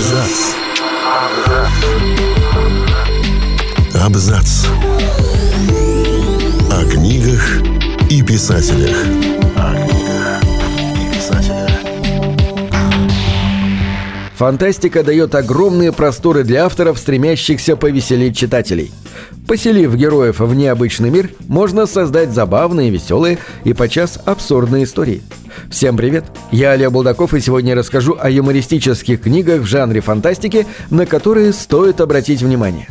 Абзац. Абзац. О книгах и писателях. О книгах Фантастика дает огромные просторы для авторов, стремящихся повеселить читателей. Поселив героев в необычный мир, можно создать забавные, веселые и подчас абсурдные истории. Всем привет! Я Олег Булдаков и сегодня расскажу о юмористических книгах в жанре фантастики, на которые стоит обратить внимание.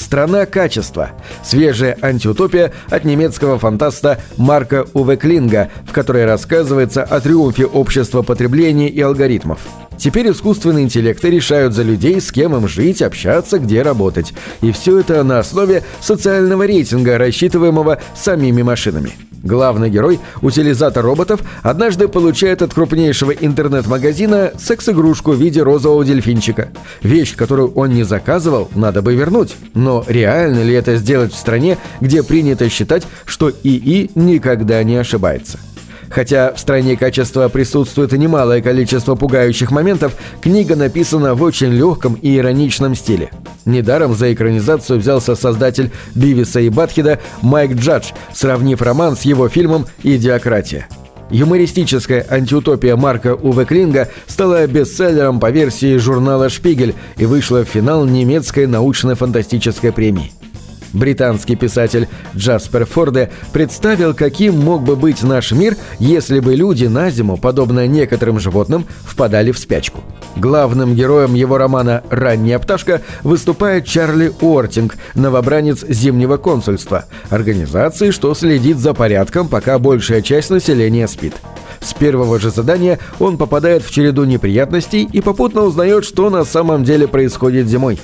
«Страна качества» – свежая антиутопия от немецкого фантаста Марка Уве Клинга, в которой рассказывается о триумфе общества потребления и алгоритмов – Теперь искусственные интеллекты решают за людей, с кем им жить, общаться, где работать. И все это на основе социального рейтинга, рассчитываемого самими машинами. Главный герой, утилизатор роботов, однажды получает от крупнейшего интернет-магазина секс-игрушку в виде розового дельфинчика. Вещь, которую он не заказывал, надо бы вернуть. Но реально ли это сделать в стране, где принято считать, что ИИ никогда не ошибается? Хотя в стране качества присутствует немалое количество пугающих моментов, книга написана в очень легком и ироничном стиле. Недаром за экранизацию взялся создатель Бивиса и Батхида Майк Джадж, сравнив роман с его фильмом «Идиократия». Юмористическая антиутопия Марка Уве Клинга стала бестселлером по версии журнала «Шпигель» и вышла в финал немецкой научно-фантастической премии британский писатель Джаспер Форде представил, каким мог бы быть наш мир, если бы люди на зиму, подобно некоторым животным, впадали в спячку. Главным героем его романа «Ранняя пташка» выступает Чарли Уортинг, новобранец Зимнего консульства, организации, что следит за порядком, пока большая часть населения спит. С первого же задания он попадает в череду неприятностей и попутно узнает, что на самом деле происходит зимой.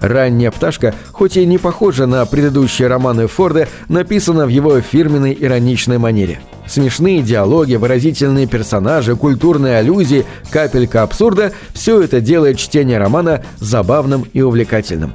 «Ранняя пташка», хоть и не похожа на предыдущие романы Форда, написана в его фирменной ироничной манере. Смешные диалоги, выразительные персонажи, культурные аллюзии, капелька абсурда – все это делает чтение романа забавным и увлекательным.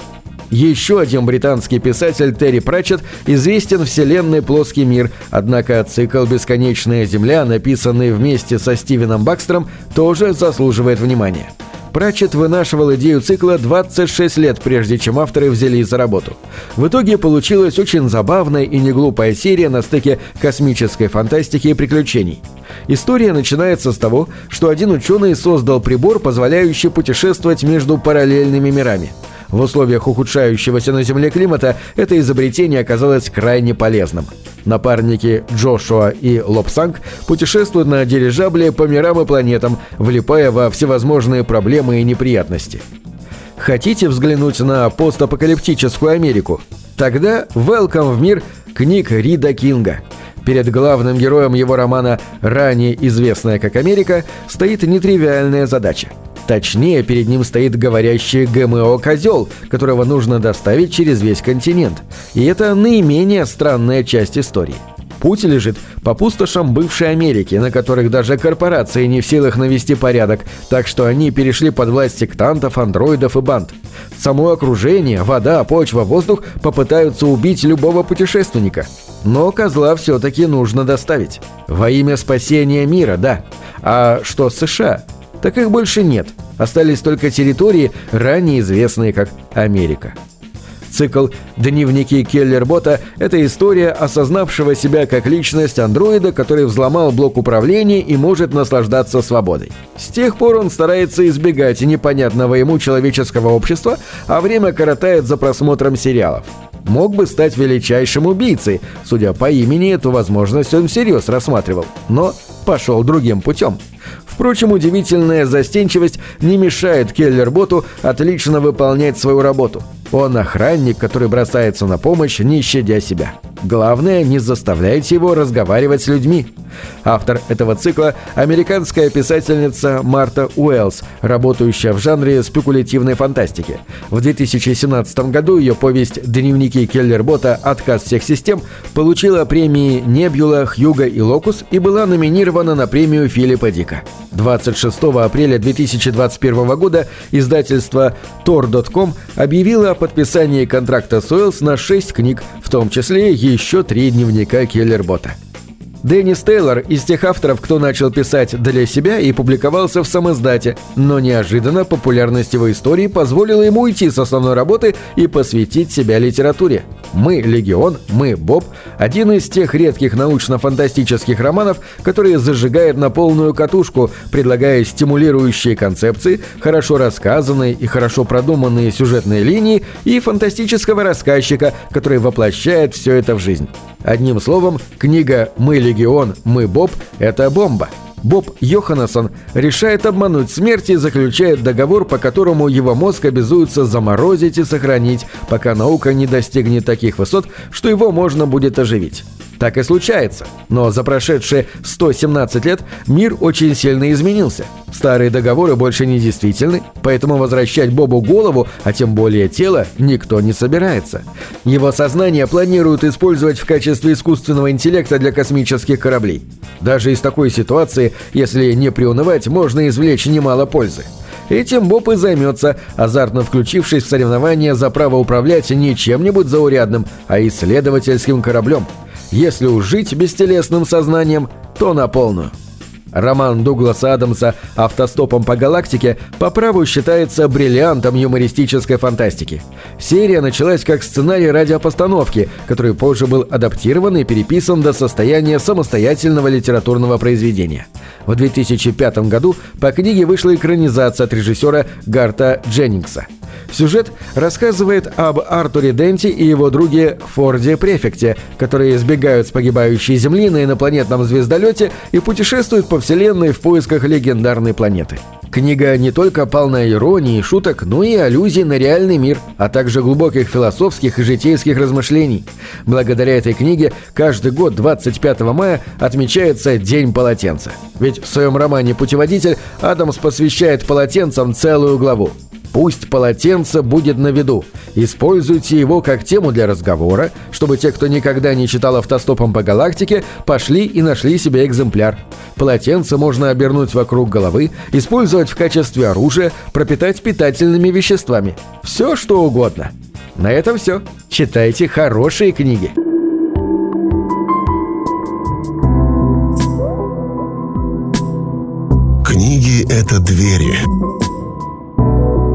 Еще один британский писатель Терри Пратчетт известен вселенной «Плоский мир», однако цикл «Бесконечная Земля», написанный вместе со Стивеном Бакстером, тоже заслуживает внимания. Пратчетт вынашивал идею цикла 26 лет, прежде чем авторы взялись за работу. В итоге получилась очень забавная и неглупая серия на стыке космической фантастики и приключений. История начинается с того, что один ученый создал прибор, позволяющий путешествовать между параллельными мирами – в условиях ухудшающегося на Земле климата это изобретение оказалось крайне полезным. Напарники Джошуа и Лобсанг путешествуют на дирижабле по мирам и планетам, влипая во всевозможные проблемы и неприятности. Хотите взглянуть на постапокалиптическую Америку? Тогда welcome в мир книг Рида Кинга. Перед главным героем его романа, ранее известная как Америка, стоит нетривиальная задача – Точнее, перед ним стоит говорящий ГМО-козел, которого нужно доставить через весь континент. И это наименее странная часть истории. Путь лежит по пустошам бывшей Америки, на которых даже корпорации не в силах навести порядок, так что они перешли под власть сектантов, андроидов и банд. Само окружение, вода, почва, воздух попытаются убить любого путешественника. Но козла все-таки нужно доставить. Во имя спасения мира, да. А что США? Так их больше нет. Остались только территории, ранее известные как Америка. Цикл «Дневники Келлербота» — это история осознавшего себя как личность андроида, который взломал блок управления и может наслаждаться свободой. С тех пор он старается избегать непонятного ему человеческого общества, а время коротает за просмотром сериалов. Мог бы стать величайшим убийцей, судя по имени, эту возможность он всерьез рассматривал, но пошел другим путем — Впрочем, удивительная застенчивость не мешает Келлерботу отлично выполнять свою работу. Он охранник, который бросается на помощь, не щадя себя. Главное, не заставляйте его разговаривать с людьми. Автор этого цикла – американская писательница Марта Уэллс, работающая в жанре спекулятивной фантастики. В 2017 году ее повесть «Дневники Келлербота. Отказ всех систем» получила премии Небюла, Хьюга и Локус и была номинирована на премию Филиппа Дика. 26 апреля 2021 года издательство Tor.com объявило о подписании контракта с Уэллс на 6 книг, в том числе еще три дневника Келлербота. Деннис Тейлор из тех авторов, кто начал писать для себя и публиковался в самоиздате, но неожиданно популярность его истории позволила ему уйти с основной работы и посвятить себя литературе. «Мы – Легион», «Мы – Боб» – один из тех редких научно-фантастических романов, которые зажигает на полную катушку, предлагая стимулирующие концепции, хорошо рассказанные и хорошо продуманные сюжетные линии и фантастического рассказчика, который воплощает все это в жизнь. Одним словом, книга «Мы Легион, мы Боб» — это бомба. Боб Йоханнессон решает обмануть смерть и заключает договор, по которому его мозг обязуется заморозить и сохранить, пока наука не достигнет таких высот, что его можно будет оживить. Так и случается. Но за прошедшие 117 лет мир очень сильно изменился. Старые договоры больше не действительны, поэтому возвращать Бобу голову, а тем более тело, никто не собирается. Его сознание планируют использовать в качестве искусственного интеллекта для космических кораблей. Даже из такой ситуации, если не приунывать, можно извлечь немало пользы. Этим Боб и займется, азартно включившись в соревнования за право управлять не чем-нибудь заурядным, а исследовательским кораблем – если уж жить бестелесным сознанием, то на полную. Роман Дугласа Адамса «Автостопом по галактике» по праву считается бриллиантом юмористической фантастики. Серия началась как сценарий радиопостановки, который позже был адаптирован и переписан до состояния самостоятельного литературного произведения. В 2005 году по книге вышла экранизация от режиссера Гарта Дженнингса – Сюжет рассказывает об Артуре Денти и его друге Форде Префекте, которые избегают с погибающей Земли на инопланетном звездолете и путешествуют по Вселенной в поисках легендарной планеты. Книга не только полна иронии и шуток, но и аллюзий на реальный мир, а также глубоких философских и житейских размышлений. Благодаря этой книге каждый год 25 мая отмечается День полотенца. Ведь в своем романе «Путеводитель» Адамс посвящает полотенцам целую главу. Пусть полотенце будет на виду. Используйте его как тему для разговора, чтобы те, кто никогда не читал автостопом по галактике, пошли и нашли себе экземпляр. Полотенце можно обернуть вокруг головы, использовать в качестве оружия, пропитать питательными веществами. Все что угодно. На этом все. Читайте хорошие книги. Книги — это двери